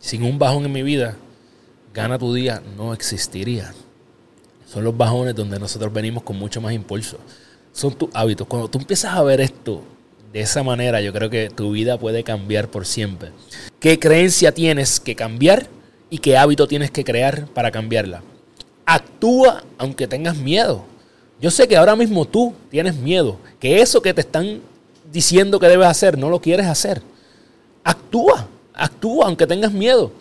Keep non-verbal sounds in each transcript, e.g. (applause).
sin un bajón en mi vida, gana tu día no existiría. Son los bajones donde nosotros venimos con mucho más impulso. Son tus hábitos. Cuando tú empiezas a ver esto de esa manera, yo creo que tu vida puede cambiar por siempre. ¿Qué creencia tienes que cambiar y qué hábito tienes que crear para cambiarla? Actúa aunque tengas miedo. Yo sé que ahora mismo tú tienes miedo, que eso que te están diciendo que debes hacer no lo quieres hacer. Actúa, actúa aunque tengas miedo.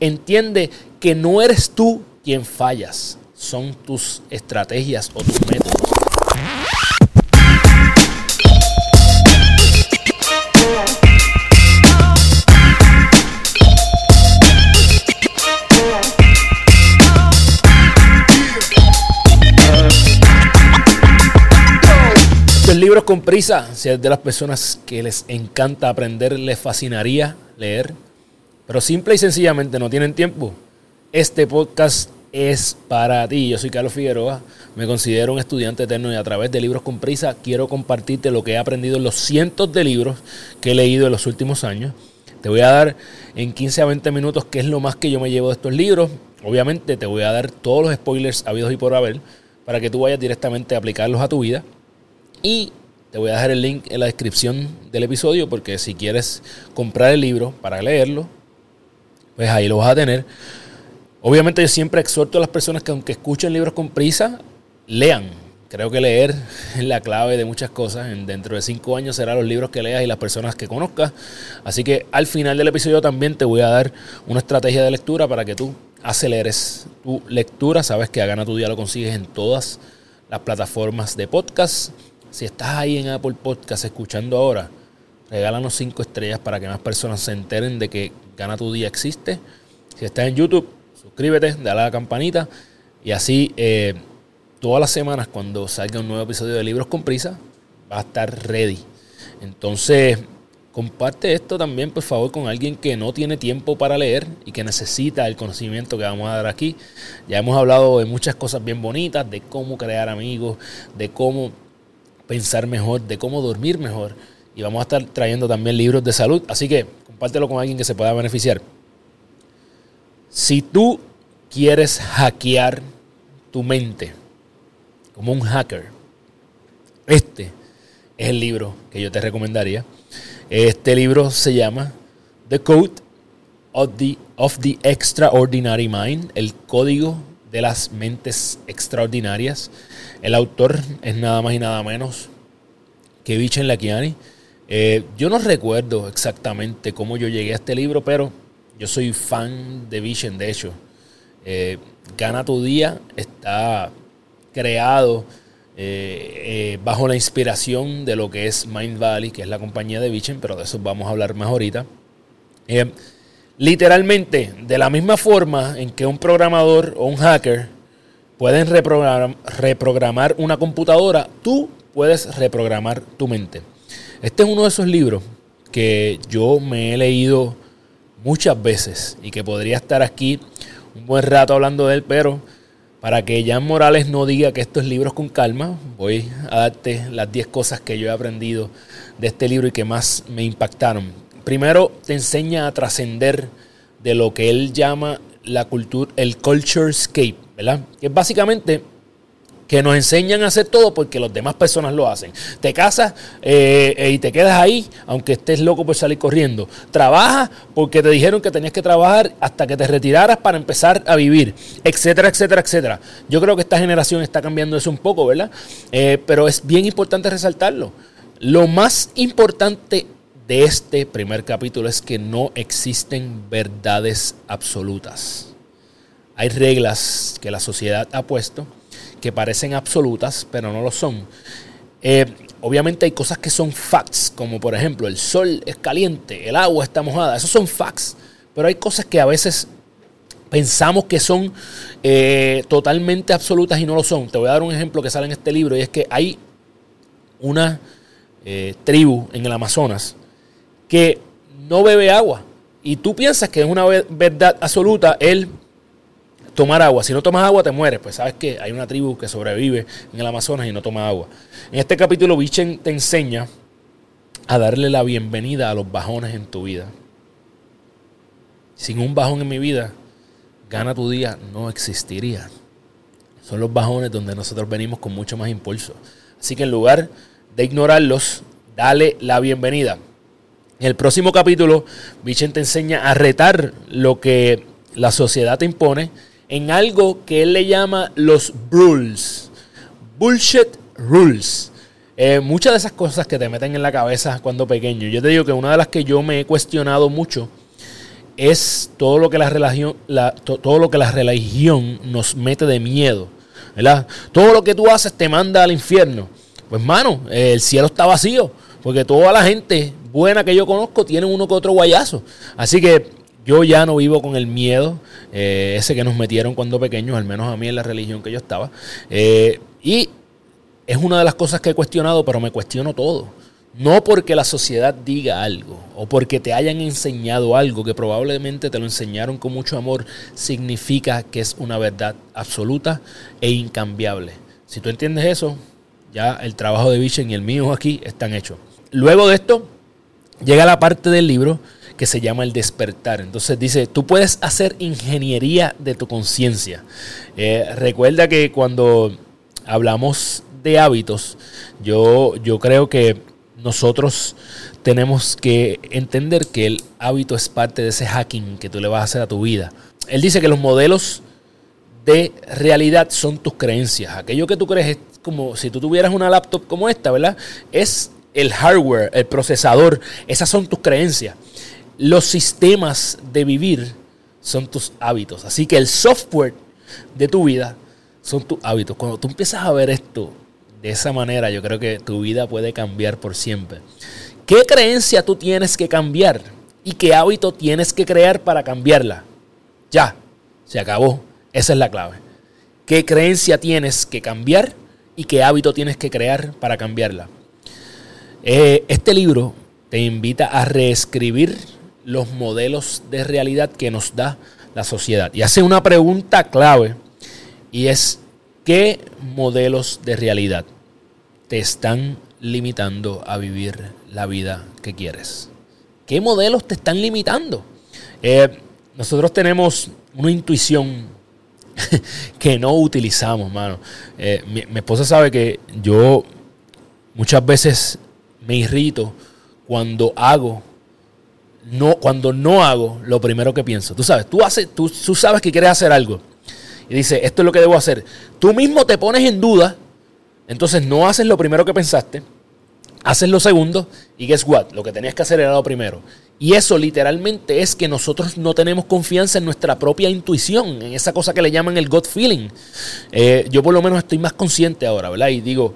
Entiende que no eres tú quien fallas, son tus estrategias o tus métodos. Libros con prisa, si es de las personas que les encanta aprender, les fascinaría leer, pero simple y sencillamente no tienen tiempo, este podcast es para ti. Yo soy Carlos Figueroa, me considero un estudiante eterno y a través de Libros con Prisa quiero compartirte lo que he aprendido en los cientos de libros que he leído en los últimos años. Te voy a dar en 15 a 20 minutos qué es lo más que yo me llevo de estos libros. Obviamente te voy a dar todos los spoilers habidos y por haber para que tú vayas directamente a aplicarlos a tu vida. Y te voy a dejar el link en la descripción del episodio porque si quieres comprar el libro para leerlo, pues ahí lo vas a tener. Obviamente yo siempre exhorto a las personas que aunque escuchen libros con prisa, lean. Creo que leer (laughs) es la clave de muchas cosas. Dentro de cinco años serán los libros que leas y las personas que conozcas. Así que al final del episodio también te voy a dar una estrategia de lectura para que tú aceleres tu lectura. Sabes que a Gana tu Día lo consigues en todas las plataformas de podcast si estás ahí en Apple Podcast escuchando ahora, regálanos cinco estrellas para que más personas se enteren de que Gana tu Día existe. Si estás en YouTube, suscríbete, dale a la campanita y así eh, todas las semanas cuando salga un nuevo episodio de Libros con Prisa va a estar ready. Entonces, comparte esto también, por favor, con alguien que no tiene tiempo para leer y que necesita el conocimiento que vamos a dar aquí. Ya hemos hablado de muchas cosas bien bonitas, de cómo crear amigos, de cómo pensar mejor, de cómo dormir mejor. Y vamos a estar trayendo también libros de salud. Así que compártelo con alguien que se pueda beneficiar. Si tú quieres hackear tu mente como un hacker, este es el libro que yo te recomendaría. Este libro se llama The Code of the, of the Extraordinary Mind, el código de las mentes extraordinarias. El autor es nada más y nada menos que Vichen Lakiani. Eh, yo no recuerdo exactamente cómo yo llegué a este libro, pero yo soy fan de Vichen, de hecho. Eh, Gana tu día está creado eh, bajo la inspiración de lo que es Mind Valley, que es la compañía de Vichen, pero de eso vamos a hablar más ahorita. Literalmente, de la misma forma en que un programador o un hacker pueden reprogramar, una computadora, tú puedes reprogramar tu mente. Este es uno de esos libros que yo me he leído muchas veces y que podría estar aquí un buen rato hablando de él, pero para que Jan Morales no diga que estos libros con calma, voy a darte las 10 cosas que yo he aprendido de este libro y que más me impactaron primero te enseña a trascender de lo que él llama la cultura, el culture escape, ¿verdad? Que es básicamente que nos enseñan a hacer todo porque las demás personas lo hacen. Te casas eh, y te quedas ahí, aunque estés loco por salir corriendo. Trabajas porque te dijeron que tenías que trabajar hasta que te retiraras para empezar a vivir, etcétera, etcétera, etcétera. Yo creo que esta generación está cambiando eso un poco, ¿verdad? Eh, pero es bien importante resaltarlo. Lo más importante de este primer capítulo es que no existen verdades absolutas. Hay reglas que la sociedad ha puesto que parecen absolutas, pero no lo son. Eh, obviamente hay cosas que son facts, como por ejemplo el sol es caliente, el agua está mojada, esos son facts. Pero hay cosas que a veces pensamos que son eh, totalmente absolutas y no lo son. Te voy a dar un ejemplo que sale en este libro y es que hay una eh, tribu en el Amazonas que no bebe agua. Y tú piensas que es una verdad absoluta el tomar agua. Si no tomas agua, te mueres. Pues sabes que hay una tribu que sobrevive en el Amazonas y no toma agua. En este capítulo, Bichen te enseña a darle la bienvenida a los bajones en tu vida. sin un bajón en mi vida, gana tu día no existiría. Son los bajones donde nosotros venimos con mucho más impulso. Así que en lugar de ignorarlos, dale la bienvenida. En el próximo capítulo, Vichen te enseña a retar lo que la sociedad te impone en algo que él le llama los rules. Bullshit rules. Eh, muchas de esas cosas que te meten en la cabeza cuando pequeño. Yo te digo que una de las que yo me he cuestionado mucho es todo lo que la religión, todo lo que la religión nos mete de miedo. ¿verdad? Todo lo que tú haces te manda al infierno. Pues mano, el cielo está vacío. Porque toda la gente buena que yo conozco tiene uno que otro guayazo. Así que yo ya no vivo con el miedo, eh, ese que nos metieron cuando pequeños, al menos a mí en la religión que yo estaba. Eh, y es una de las cosas que he cuestionado, pero me cuestiono todo. No porque la sociedad diga algo o porque te hayan enseñado algo que probablemente te lo enseñaron con mucho amor, significa que es una verdad absoluta e incambiable. Si tú entiendes eso, ya el trabajo de Vichen y el mío aquí están hechos. Luego de esto, llega la parte del libro que se llama el despertar. Entonces dice, tú puedes hacer ingeniería de tu conciencia. Eh, recuerda que cuando hablamos de hábitos, yo, yo creo que nosotros tenemos que entender que el hábito es parte de ese hacking que tú le vas a hacer a tu vida. Él dice que los modelos de realidad son tus creencias. Aquello que tú crees es como si tú tuvieras una laptop como esta, ¿verdad? Es el hardware, el procesador. Esas son tus creencias. Los sistemas de vivir son tus hábitos. Así que el software de tu vida son tus hábitos. Cuando tú empiezas a ver esto de esa manera, yo creo que tu vida puede cambiar por siempre. ¿Qué creencia tú tienes que cambiar? ¿Y qué hábito tienes que crear para cambiarla? Ya, se acabó. Esa es la clave. ¿Qué creencia tienes que cambiar y qué hábito tienes que crear para cambiarla? Eh, este libro te invita a reescribir los modelos de realidad que nos da la sociedad. Y hace una pregunta clave y es, ¿qué modelos de realidad te están limitando a vivir la vida que quieres? ¿Qué modelos te están limitando? Eh, nosotros tenemos una intuición (laughs) que no utilizamos, mano. Eh, mi, esposa sabe que yo muchas veces me irrito cuando hago, no, cuando no hago lo primero que pienso. Tú sabes, tú, haces, tú, tú sabes que quieres hacer algo y dices, esto es lo que debo hacer. Tú mismo te pones en duda entonces no haces lo primero que pensaste, haces lo segundo y guess what? Lo que tenías que hacer era lo primero. Y eso literalmente es que nosotros no tenemos confianza en nuestra propia intuición, en esa cosa que le llaman el gut feeling. Eh, yo por lo menos estoy más consciente ahora, ¿verdad? Y digo,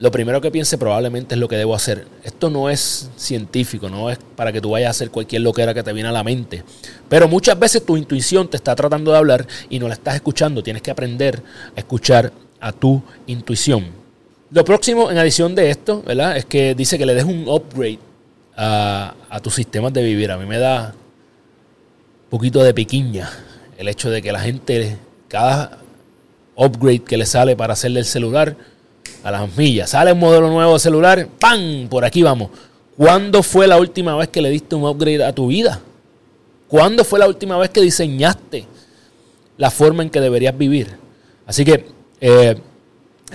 lo primero que piense probablemente es lo que debo hacer. Esto no es científico, no es para que tú vayas a hacer cualquier loquera que te viene a la mente. Pero muchas veces tu intuición te está tratando de hablar y no la estás escuchando. Tienes que aprender a escuchar a tu intuición. Lo próximo en adición de esto, ¿verdad? Es que dice que le des un upgrade a, tus sistemas de vivir. A mí me da un poquito de piquiña el hecho de que la gente, cada upgrade que le sale para hacerle el celular, a las millas, sale un modelo nuevo de celular, ¡pam! Por aquí vamos. ¿Cuándo fue la última vez que le diste un upgrade a tu vida? ¿Cuándo fue la última vez que diseñaste la forma en que deberías vivir? Así que eh,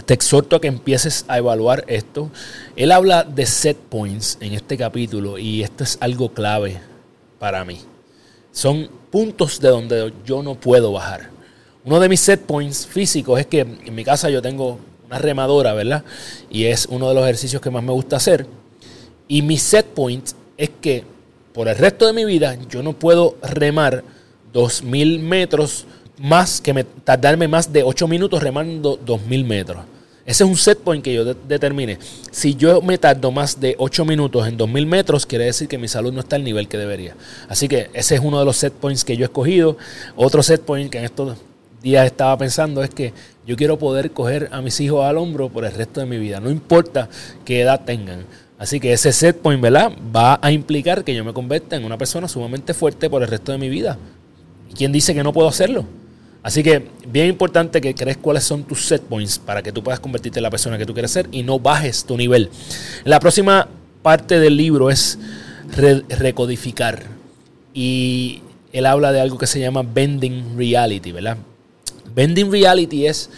te exhorto a que empieces a evaluar esto. Él habla de set points en este capítulo y esto es algo clave para mí. Son puntos de donde yo no puedo bajar. Uno de mis set points físicos es que en mi casa yo tengo una remadora, ¿verdad? Y es uno de los ejercicios que más me gusta hacer. Y mi set point es que por el resto de mi vida yo no puedo remar 2000 metros más que me, tardarme más de 8 minutos remando 2000 metros. Ese es un set point que yo determine. Si yo me tardo más de 8 minutos en 2000 metros, quiere decir que mi salud no está al nivel que debería. Así que ese es uno de los set points que yo he escogido. Otro set point que en estos días estaba pensando es que yo quiero poder coger a mis hijos al hombro por el resto de mi vida, no importa qué edad tengan. Así que ese set point, ¿verdad? Va a implicar que yo me convierta en una persona sumamente fuerte por el resto de mi vida. ¿Y quién dice que no puedo hacerlo? Así que bien importante que crees cuáles son tus set points para que tú puedas convertirte en la persona que tú quieres ser y no bajes tu nivel. La próxima parte del libro es recodificar. Y él habla de algo que se llama bending reality, ¿verdad? Bending reality es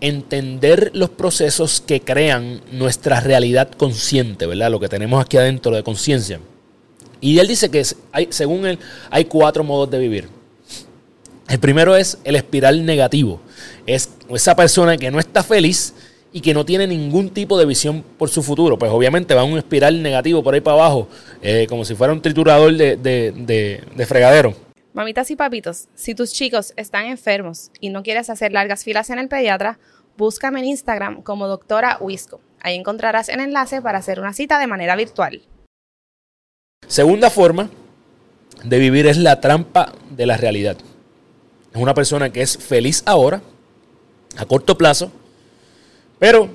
entender los procesos que crean nuestra realidad consciente, ¿verdad? Lo que tenemos aquí adentro de conciencia. Y él dice que hay, según él hay cuatro modos de vivir. El primero es el espiral negativo. Es esa persona que no está feliz y que no tiene ningún tipo de visión por su futuro. Pues obviamente va a un espiral negativo por ahí para abajo, eh, como si fuera un triturador de, de fregadero. Mamitas y papitos, si tus chicos están enfermos y no quieres hacer largas filas en el pediatra, búscame en Instagram como doctora Wisco. Ahí encontrarás el enlace para hacer una cita de manera virtual. Segunda forma de vivir es la trampa de la realidad. Es una persona que es feliz ahora, a corto plazo, pero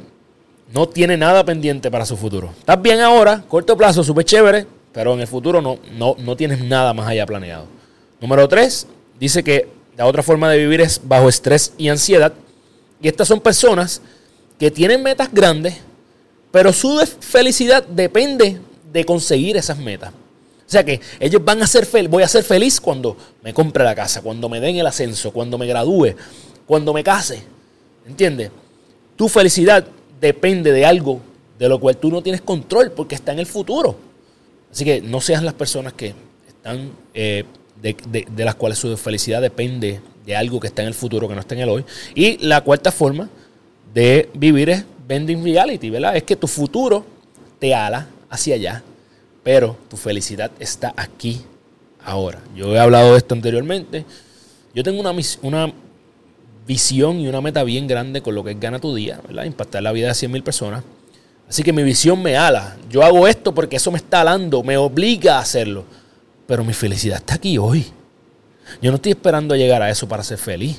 no tiene nada pendiente para su futuro. Estás bien ahora, corto plazo, súper chévere, pero en el futuro no, no, no tienes nada más allá planeado. Número tres, dice que la otra forma de vivir es bajo estrés y ansiedad. Y estas son personas que tienen metas grandes, pero su felicidad depende de conseguir esas metas. O sea que ellos van a ser feliz, voy a ser feliz cuando me compre la casa, cuando me den el ascenso, cuando me gradúe, cuando me case. ¿Entiendes? Tu felicidad depende de algo de lo cual tú no tienes control porque está en el futuro. Así que no sean las personas que están, eh, de, las cuales su felicidad depende de algo que está en el futuro, que no está en el hoy. Y la cuarta forma de vivir es bending reality, ¿verdad? Es que tu futuro te ala hacia allá pero tu felicidad está aquí, ahora. Yo he hablado de esto anteriormente. Yo tengo una, una visión y una meta bien grande con lo que es Gana tu Día, ¿verdad? Impactar la vida de 100 mil personas. Así que mi visión me ala. Yo hago esto porque eso me está alando, me obliga a hacerlo. Pero mi felicidad está aquí hoy. Yo no estoy esperando llegar a eso para ser feliz.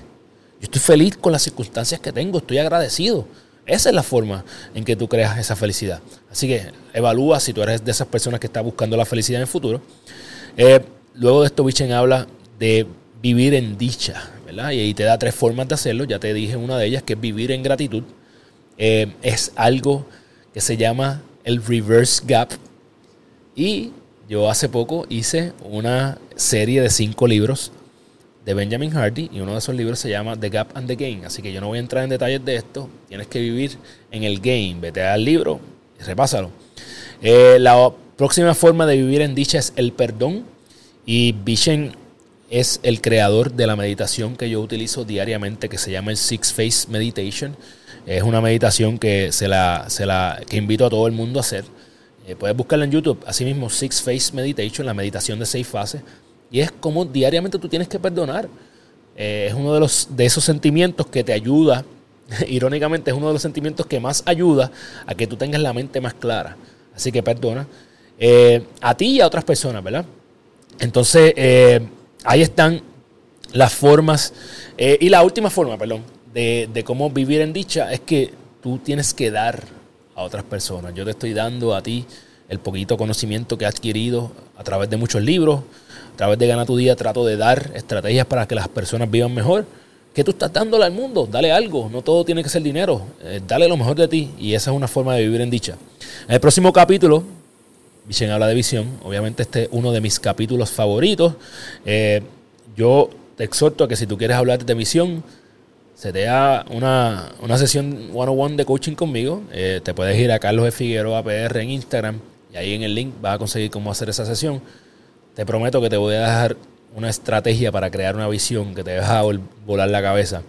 Yo estoy feliz con las circunstancias que tengo, estoy agradecido. Esa es la forma en que tú creas esa felicidad. Así que evalúa si tú eres de esas personas que están buscando la felicidad en el futuro. Eh, luego de esto, Bichen habla de vivir en dicha, ¿verdad? Y ahí te da tres formas de hacerlo. Ya te dije una de ellas, que es vivir en gratitud. Eh, es algo que se llama el reverse gap. Y yo hace poco hice una serie de cinco libros de Benjamin Hardy y uno de esos libros se llama The Gap and the Game. Así que yo no voy a entrar en detalles de esto. Tienes que vivir en el game. Vete al libro y repásalo. Eh, la próxima forma de vivir en dicha es el perdón. Y Vishen es el creador de la meditación que yo utilizo diariamente que se llama el Six Phase Meditation. Es una meditación que, se la, se la, que invito a todo el mundo a hacer. Eh, puedes buscarla en YouTube, así mismo Six Phase Meditation, la meditación de seis fases. Y es como diariamente tú tienes que perdonar. Eh, es uno de, los, de esos sentimientos que te ayuda, (laughs) irónicamente es uno de los sentimientos que más ayuda a que tú tengas la mente más clara. Así que perdona. Eh, a ti y a otras personas, ¿verdad? Entonces, ahí están las formas. y la última forma, perdón, de cómo vivir en dicha es que tú tienes que dar a otras personas. Yo te estoy dando a ti el poquito conocimiento que he adquirido a través de muchos libros, a través de Gana tu Día trato de dar estrategias para que las personas vivan mejor. ¿Qué tú estás dándole al mundo? Dale algo. No todo tiene que ser dinero. Eh, dale lo mejor de ti. Y esa es una forma de vivir en dicha. En el próximo capítulo, Vicen habla de visión. Obviamente este es uno de mis capítulos favoritos. Eh, yo te exhorto a que si tú quieres hablar de visión, se te da una, una sesión one-on-one de coaching conmigo. Eh, te puedes ir a Carlos de Figueroa PR en Instagram y ahí en el link vas a conseguir cómo hacer esa sesión. Te prometo que te voy a dejar una estrategia para crear una visión que te deja volar la cabeza.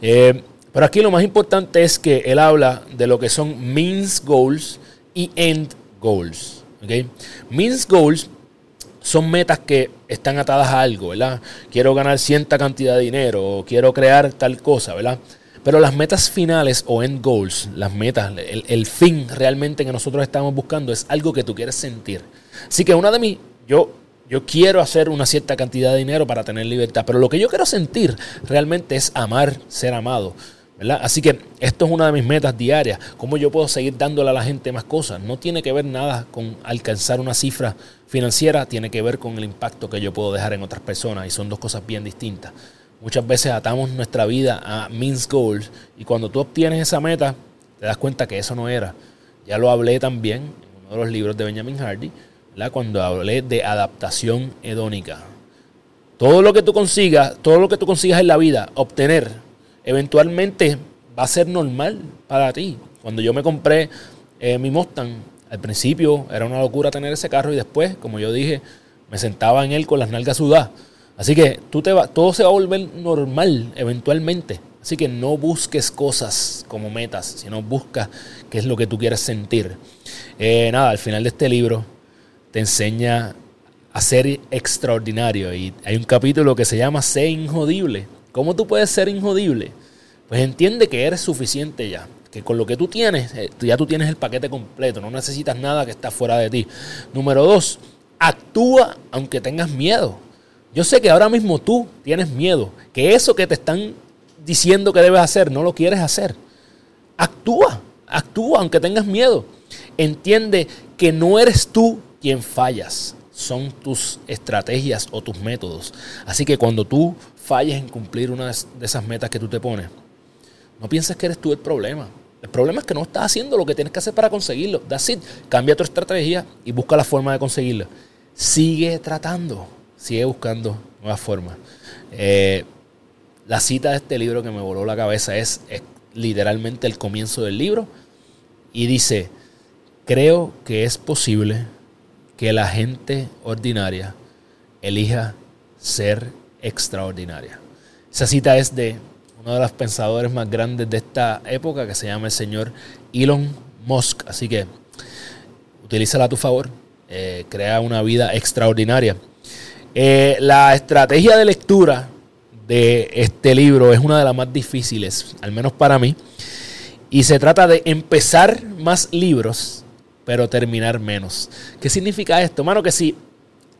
Eh, pero aquí lo más importante es que él habla de lo que son means goals y end goals. ¿okay? Means goals son metas que están atadas a algo, ¿verdad? Quiero ganar cierta cantidad de dinero o quiero crear tal cosa, ¿verdad? Pero las metas finales o end goals, las metas, el, el fin realmente que nosotros estamos buscando es algo que tú quieres sentir. Así que una de mis, yo yo quiero hacer una cierta cantidad de dinero para tener libertad, pero lo que yo quiero sentir realmente es amar, ser amado. ¿Verdad? Así que esto es una de mis metas diarias. ¿Cómo yo puedo seguir dándole a la gente más cosas? No tiene que ver nada con alcanzar una cifra financiera, tiene que ver con el impacto que yo puedo dejar en otras personas y son dos cosas bien distintas. Muchas veces atamos nuestra vida a means goals y cuando tú obtienes esa meta, te das cuenta que eso no era. Ya lo hablé también en uno de los libros de Benjamin Hardy cuando hablé de adaptación hedónica. todo lo que tú consigas, todo lo que tú consigas en la vida, obtener, eventualmente va a ser normal para ti. Cuando yo me compré eh, mi Mustang, al principio era una locura tener ese carro y después, como yo dije, me sentaba en él con las nalgas sudadas. Así que tú te va, todo se va a volver normal eventualmente. Así que no busques cosas como metas, sino busca qué es lo que tú quieres sentir. Eh, nada, al final de este libro te enseña a ser extraordinario. Y hay un capítulo que se llama Sé injodible. ¿Cómo tú puedes ser injodible? Pues entiende que eres suficiente ya. Que con lo que tú tienes, eh, ya tú tienes el paquete completo. No necesitas nada que está fuera de ti. Número dos, actúa aunque tengas miedo. Yo sé que ahora mismo tú tienes miedo. Que eso que te están diciendo que debes hacer, no lo quieres hacer. Actúa, actúa aunque tengas miedo. Entiende que no eres tú quien fallas son tus estrategias o tus métodos. Así que cuando tú falles en cumplir una de esas metas que tú te pones, no pienses que eres tú el problema. El problema es que no estás haciendo lo que tienes que hacer para conseguirlo. That's it. Cambia tu estrategia y busca la forma de conseguirlo. Sigue tratando, sigue buscando nuevas formas. Eh, la cita de este libro que me voló la cabeza es, es literalmente el comienzo del libro y dice, creo que es posible que la gente ordinaria elija ser extraordinaria. Esa cita es de uno de los pensadores más grandes de esta época, que se llama el señor Elon Musk. Así que utilízala a tu favor, eh, crea una vida extraordinaria. Eh, la estrategia de lectura de este libro es una de las más difíciles, al menos para mí. Y se trata de empezar más libros pero terminar menos. ¿Qué significa esto? Mano, que si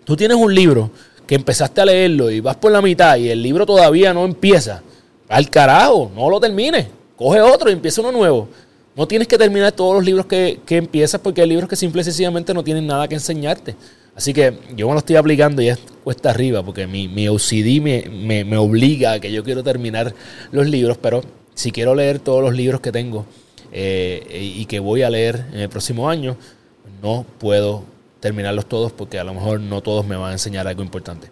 tú tienes un libro que empezaste a leerlo y vas por la mitad y el libro todavía no empieza, al carajo, no lo termines. Coge otro y empieza uno nuevo. No tienes que terminar todos los libros que, que empiezas porque hay libros que simple y sencillamente no tienen nada que enseñarte. Así que yo me lo estoy aplicando y es cuesta arriba porque mi, mi OCD me, me obliga a que yo quiero terminar los libros, pero si quiero leer todos los libros que tengo, eh, y que voy a leer en el próximo año, no puedo terminarlos todos porque a lo mejor no todos me van a enseñar algo importante.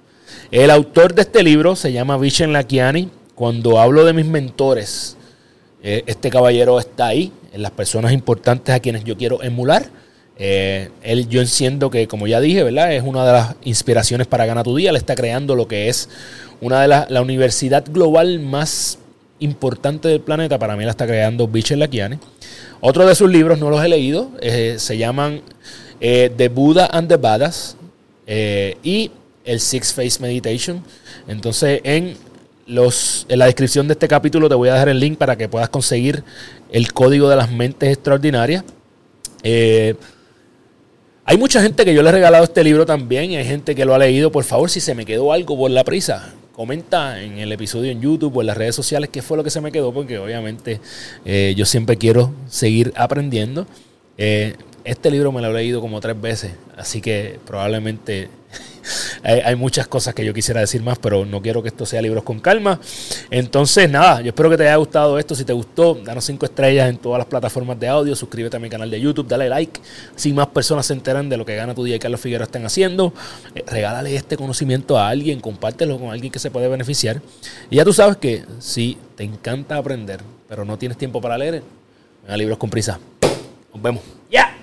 El autor de este libro se llama Vishen Lakiani. Cuando hablo de mis mentores, eh, este caballero está ahí, en las personas importantes a quienes yo quiero emular. Eh, él, yo entiendo que, como ya dije, ¿verdad? Es una de las inspiraciones para Gana tu Día. Él está creando lo que es una de las la universidad global más importante del planeta, para mí la está creando Bichel Lakiani. Otro de sus libros, no los he leído, eh, se llaman eh, The Buddha and the Badass eh, y el Six Face Meditation. Entonces, en, los, en la descripción de este capítulo te voy a dejar el link para que puedas conseguir el código de las mentes extraordinarias. hay mucha gente que yo le he regalado este libro también y hay gente que lo ha leído. Por favor, si se me quedó algo por la prisa, comenta en el episodio en YouTube o en las redes sociales qué fue lo que se me quedó, porque obviamente eh, yo siempre quiero seguir aprendiendo. Eh, este libro me lo he leído como tres veces, así que probablemente (laughs) hay, muchas cosas que yo quisiera decir más, pero no quiero que esto sea libros con calma. Entonces, nada, yo espero que te haya gustado esto. Si te gustó, danos cinco estrellas en todas las plataformas de audio. Suscríbete a mi canal de YouTube, dale like. Si más personas se enteran de lo que Gana tu Día y Carlos Figueroa están haciendo, eh, regálale este conocimiento a alguien, compártelo con alguien que se puede beneficiar. Y ya tú sabes que si te encanta aprender, pero no tienes tiempo para leer, venga libros con prisa. Nos vemos. ¡Ya!